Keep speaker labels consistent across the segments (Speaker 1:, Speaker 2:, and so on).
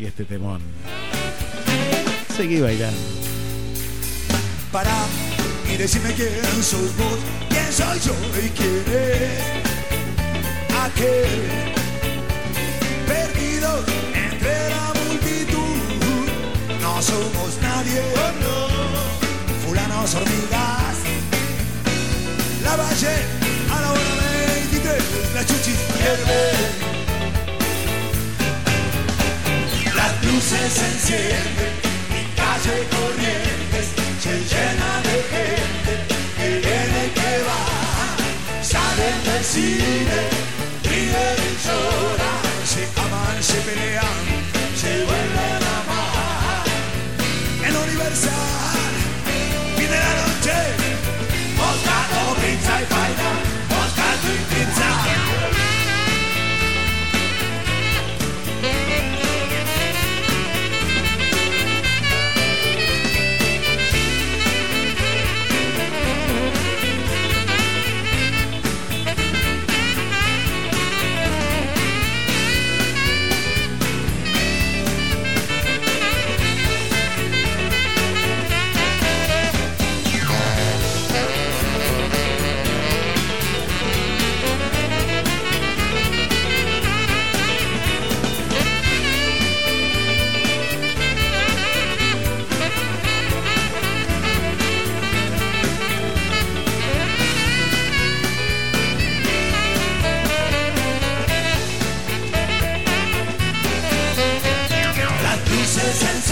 Speaker 1: y este temón. Seguí bailando.
Speaker 2: Para y decime quién sos vos, quién soy yo y quién es aquel perdido entre la multitud. No somos nadie, fulanos hormigas. La valle se encienden, mi calle corrientes se llena de gente que viene que va. Salen del cine,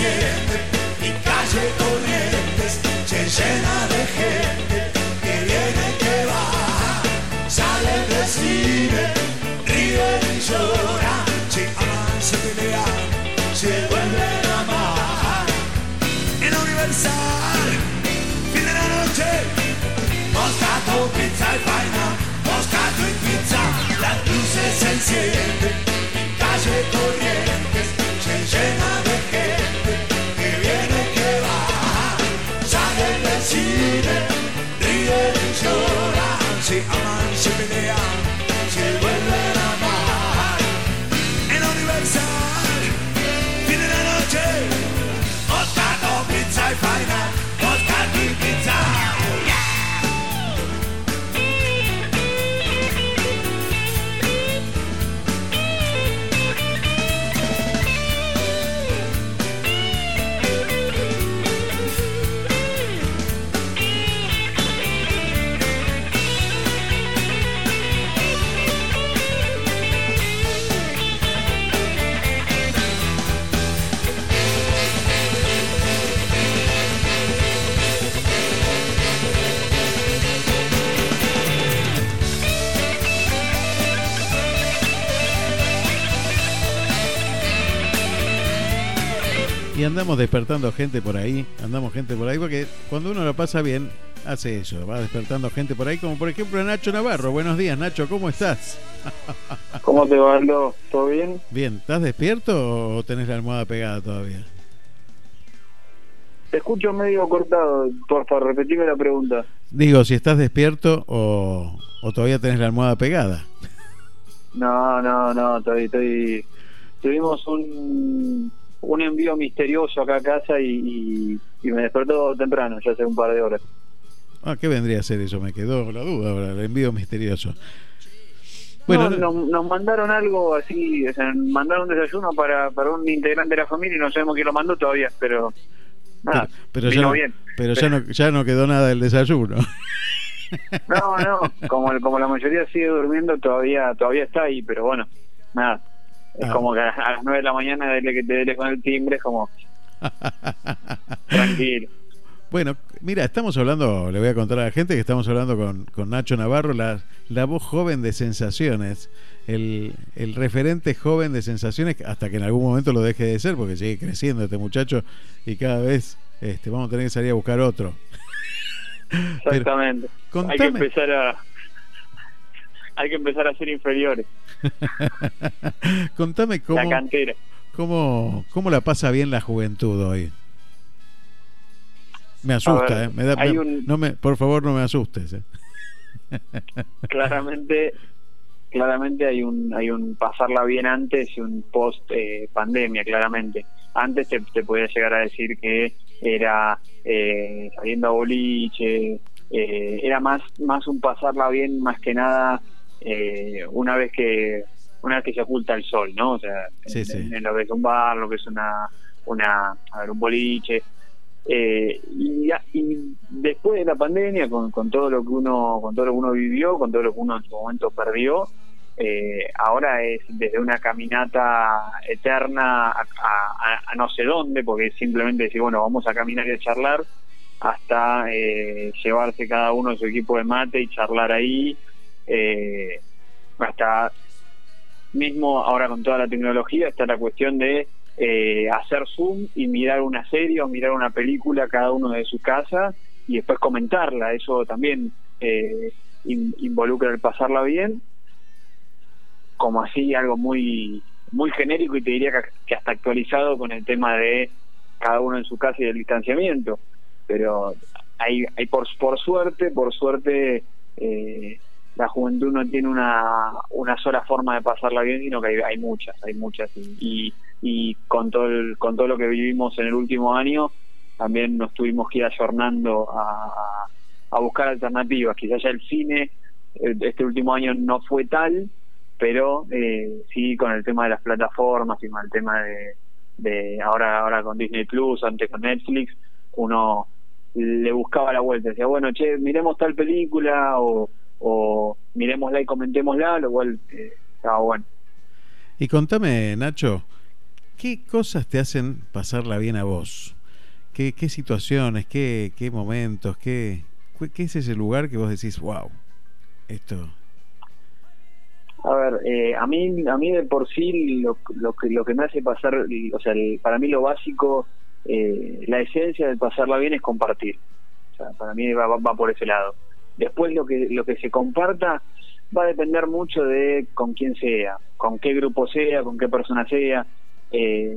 Speaker 2: y calle Corrientes se llena de gente que viene y que va. Sale, recibe, ríe y llora. Se aman, se pelean, se vuelven a amar. En Universal, fin de la noche, mostato pizza.
Speaker 1: Andamos despertando gente por ahí, andamos gente por ahí, porque cuando uno lo pasa bien, hace eso, va despertando gente por ahí, como por ejemplo Nacho Navarro. Buenos días, Nacho, ¿cómo estás?
Speaker 3: ¿Cómo te va, Aldo? ¿Todo bien?
Speaker 1: Bien, ¿estás despierto o tenés la almohada pegada todavía?
Speaker 3: Te escucho medio cortado. Por favor, repetime la pregunta.
Speaker 1: Digo, si estás despierto o, o todavía tenés la almohada pegada.
Speaker 3: No, no, no, estoy, estoy... Tuvimos un, un envío misterioso acá a casa y, y, y me despertó temprano, ya hace un par de horas.
Speaker 1: Ah, ¿qué vendría a ser eso? Me quedó la duda ahora, el envío misterioso. Bueno,
Speaker 3: No, nos, nos mandaron algo así, o sea, mandaron un desayuno para, para un integrante de la familia y no sabemos quién lo mandó todavía, pero nada,
Speaker 1: pero, ya
Speaker 3: vino
Speaker 1: no,
Speaker 3: bien.
Speaker 1: pero ya no, ya no quedó nada del desayuno.
Speaker 3: No, no, como, como la mayoría sigue durmiendo, todavía todavía está ahí, pero bueno, nada. Es
Speaker 1: Ah.
Speaker 3: como que a las 9 de la mañana, desde que te dele con el timbre, es como tranquilo.
Speaker 1: Bueno, mira, estamos hablando, le voy a contar a la gente que estamos hablando con, con Nacho Navarro, la, la voz joven de Sensaciones, el, el referente joven de Sensaciones, hasta que en algún momento lo deje de ser, porque sigue creciendo este muchacho y cada vez este, vamos a tener que salir a buscar otro.
Speaker 3: Exactamente.
Speaker 1: contame-
Speaker 3: Hay que empezar a hay que empezar a ser inferiores.
Speaker 1: Contame cómo,
Speaker 3: La cantera.
Speaker 1: cómo, cómo la pasa bien la juventud hoy. Me asusta,
Speaker 3: ver,
Speaker 1: ¿eh? Me da,
Speaker 3: hay
Speaker 1: me-
Speaker 3: un-
Speaker 1: no me, por favor, no me asustes. ¿eh?
Speaker 3: Claramente claramente hay un hay un pasarla bien antes y un post eh, pandemia claramente antes te, te podía llegar a decir que era eh, saliendo a boliche eh, era más más un pasarla bien más que nada eh, una vez que una vez que se oculta el sol no o sea
Speaker 1: Sí,
Speaker 3: en,
Speaker 1: sí.
Speaker 3: en lo que es un bar lo que es una una a ver, un boliche eh, y, y después de la pandemia con, con todo lo que uno con todo lo que uno vivió con todo lo que uno en su momento perdió eh, ahora es desde una caminata eterna a, a- a no sé dónde porque simplemente decir bueno vamos a caminar y a charlar hasta eh, llevarse cada uno su equipo de mate y charlar ahí eh, hasta mismo ahora con toda la tecnología está la cuestión de eh, hacer zoom y mirar una serie o mirar una película cada uno de su casa y después comentarla. Eso también eh, in- involucra el pasarla bien como así algo muy muy genérico y te diría que, hasta actualizado con el tema de cada uno en su casa y del distanciamiento. Pero hay, hay por, por suerte por suerte eh, la juventud no tiene una, una sola forma de pasarla bien, sino que hay, muchas, hay muchas. Y, y, con, todo el, con todo lo que vivimos en el último año, también nos tuvimos que ir ayornando a, a, a buscar alternativas. Quizás ya el cine eh, este último año no fue tal, pero eh, sí con el tema de las plataformas y con el tema de, de ahora ahora con Disney Plus, antes con Netflix, uno le buscaba la vuelta, decía, bueno, che, miremos tal película o, o miremosla y comentémosla, lo cual eh, estaba bueno.
Speaker 1: Y contame, Nacho, ¿qué cosas te hacen pasarla bien a vos? ¿Qué, qué situaciones, qué, qué momentos, qué, qué es ese lugar que vos decís, wow, esto...
Speaker 3: A ver, eh, a mí a mí de por sí lo, lo que lo que me hace pasar, o sea, el- para mí lo básico, eh, la esencia de pasarla bien es compartir. O sea, para mí va, va- va por ese lado. Después lo que lo que se comparta va a depender mucho de con quién sea, con qué grupo sea, con qué persona sea. eh,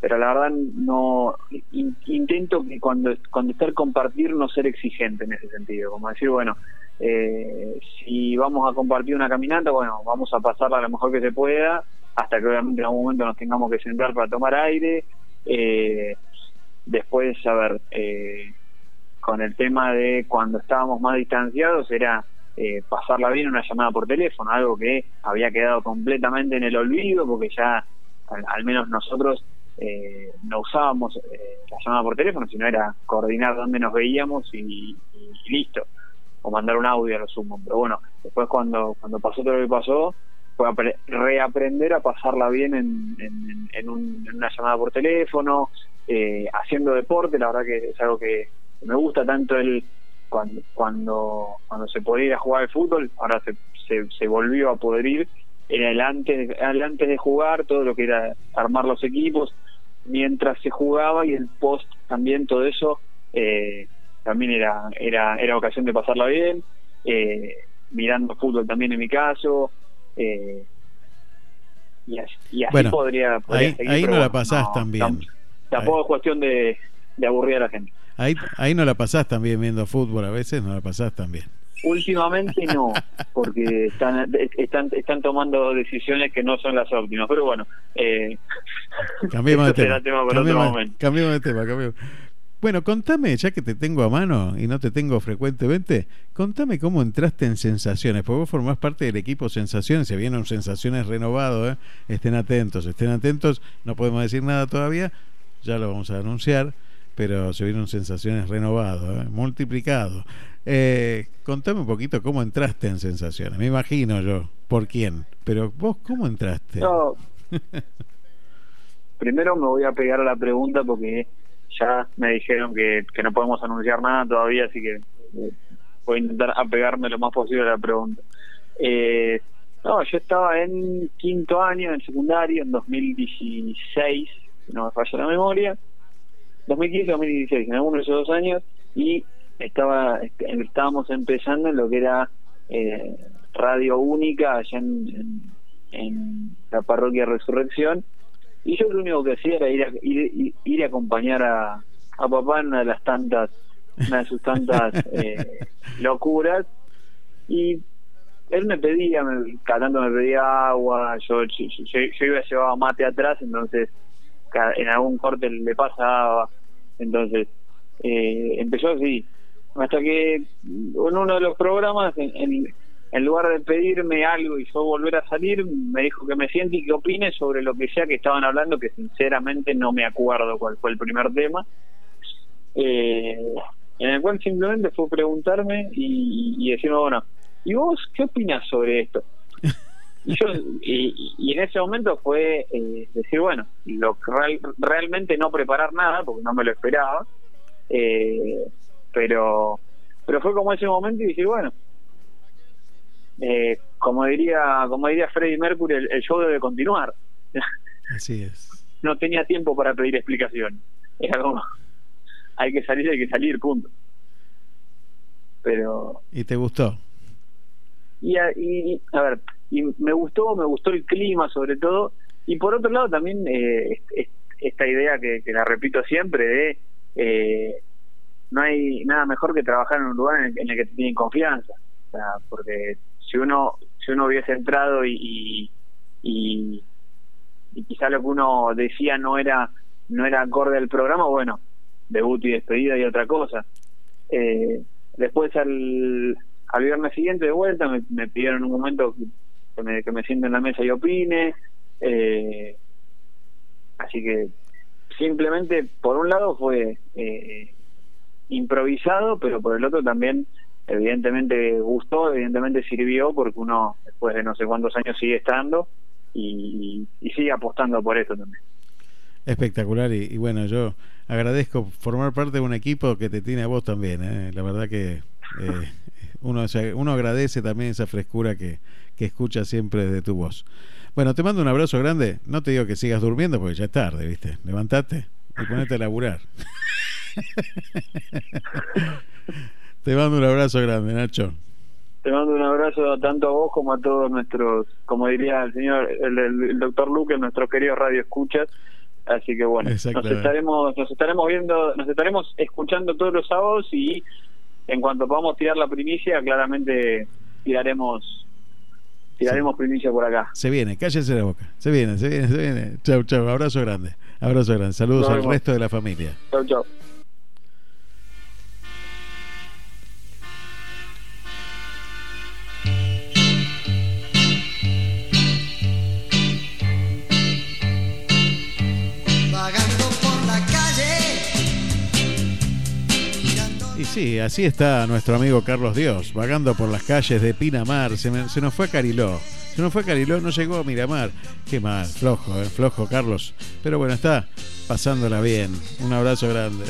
Speaker 3: pero la verdad no in- intento que cuando cuando está el compartir no ser exigente en ese sentido, como decir bueno eh, si vamos a compartir una caminata, bueno, vamos a pasarla lo mejor que se pueda, hasta que obviamente en algún momento nos tengamos que sentar para tomar aire. Eh, después, a ver, eh, con el tema de cuando estábamos más distanciados, era eh, pasarla bien una llamada por teléfono, algo que había quedado completamente en el olvido, porque ya, al, al menos nosotros, eh, no usábamos eh, la llamada por teléfono, sino era coordinar dónde nos veíamos y, listo o mandar un audio a lo sumo. Pero bueno, después cuando, cuando pasó todo lo que pasó, fue apre- reaprender a pasarla bien en, en, en un- en una llamada por teléfono, eh, haciendo deporte, la verdad que es algo que me gusta tanto el cuando cuando cuando se podía ir a jugar al fútbol, ahora se, se, se volvió a poder ir, era el antes, el antes de jugar, todo lo que era armar los equipos, mientras se jugaba y el post también todo eso eh, también era era era ocasión de pasarla bien eh, mirando fútbol también en mi caso eh, y así, y así
Speaker 1: Bueno,
Speaker 3: podría, podría
Speaker 1: ahí-
Speaker 3: seguir,
Speaker 1: ahí no la pasás tan bien.
Speaker 3: tam- tampoco es cuestión de, de aburrir a la gente
Speaker 1: Ahí, ahí no la pasás tan bien viendo fútbol, a veces no la pasás tan bien.
Speaker 3: Últimamente no, porque están, están están tomando decisiones que no son las óptimas. Pero bueno, eh,
Speaker 1: Cambiemos de tema.
Speaker 3: tema
Speaker 1: cambiemos,
Speaker 3: momento.
Speaker 1: cambiemos de tema, cambiemos. Bueno, contame, ya que te tengo a mano y no te tengo frecuentemente, contame cómo entraste en Sensaciones, porque vos formás parte del equipo Sensaciones, se viene un Sensaciones renovado, ¿eh? estén atentos, estén atentos, no podemos decir nada todavía, ya lo vamos a anunciar, pero se viene un Sensaciones renovado, ¿eh? multiplicado. Eh, contame un poquito cómo entraste en Sensaciones, me imagino yo, por quién, pero vos cómo entraste.
Speaker 3: no, primero me voy a pegar a la pregunta porque ya me dijeron que, que no podemos anunciar nada todavía, así que eh, voy a intentar apegarme lo más posible a la pregunta. Eh, no, yo estaba en quinto año en secundario, en 2016, si no me falla la memoria, 2015-2016, en alguno de esos dos años, y estaba este, estábamos empezando en lo que era eh, radio única allá en, en, en la parroquia Resurrección, y yo lo único que hacía era ir a, ir, ir a acompañar a, a papá en una de las tantas, una de sus tantas eh, locuras, y él me pedía, me, cada tanto me pedía agua, yo, yo, yo, yo iba llevaba mate atrás, entonces en algún corte le pasaba, entonces eh, empezó así, hasta que en uno de los programas, en, lugar de pedirme algo y yo volver a salir, me dijo que me siente y que opine sobre lo que sea que estaban hablando, que sinceramente no me acuerdo cuál fue el primer tema. Eh, en el cual simplemente fue preguntarme y, y decirme, bueno, ¿y vos qué opinas sobre esto? Y, yo, y, y en ese momento fue eh, decir, bueno, lo real- realmente no preparar nada, porque no me lo esperaba, eh, pero pero fue como ese momento y decir, bueno, eh, como diría como diría Freddie Mercury, el, el show debe continuar.
Speaker 1: Así es.
Speaker 3: no tenía tiempo para pedir explicación. Era como, hay que salir, hay que salir, punto. Pero,
Speaker 1: ¿Y te gustó?
Speaker 3: y a, y, a ver, y me gustó, me gustó el clima sobre todo, y por otro lado también eh, es- es- esta idea que, la repito siempre de eh, no hay nada mejor que trabajar en un lugar en el, en el que te tienen confianza, o sea, porque si uno si uno hubiese entrado y, y, y, y quizá lo que uno decía no era no era acorde al programa, bueno, debut y despedida y otra cosa. Eh, después al, al viernes siguiente de vuelta me, me pidieron un momento que- me, que me siente en la mesa y opine. Eh, así que simplemente por un lado fue eh, improvisado, pero por el otro también evidentemente gustó, evidentemente sirvió porque uno después de no sé cuántos años sigue estando y, sigue apostando por eso también.
Speaker 1: Espectacular y, y bueno, yo agradezco formar parte de un equipo que te tiene a vos también. ¿eh? La verdad que eh, uno, uno agradece también esa frescura que, que escucha siempre de tu voz. Bueno, te mando un abrazo grande. No te digo que sigas durmiendo porque ya es tarde, ¿viste? Levantate y ponete a laburar. te mando un abrazo grande, Nacho.
Speaker 3: Te mando un abrazo tanto a vos como a todos nuestros, como diría el señor, el, doctor Luque, nuestros queridos radio escuchas. Así que bueno, nos estaremos, nos estaremos viendo, nos estaremos escuchando todos los sábados y en cuanto podamos tirar la primicia, claramente tiraremos, tiraremos primicia por acá.
Speaker 1: Se viene, cállese la boca. Se viene, se viene, se viene. Chau, chau. Abrazo grande. Abrazo grande. Saludos
Speaker 3: Nos
Speaker 1: al
Speaker 3: vemos.
Speaker 1: resto de la familia.
Speaker 3: Chau, chau.
Speaker 1: Sí, así está nuestro amigo Carlos Dios, vagando por las calles de Pinamar. Se nos fue a Cariló. Se nos fue a Cariló, no llegó a Miramar. Qué mal, flojo, eh, flojo Carlos. Pero bueno, está pasándola bien. Un abrazo grande.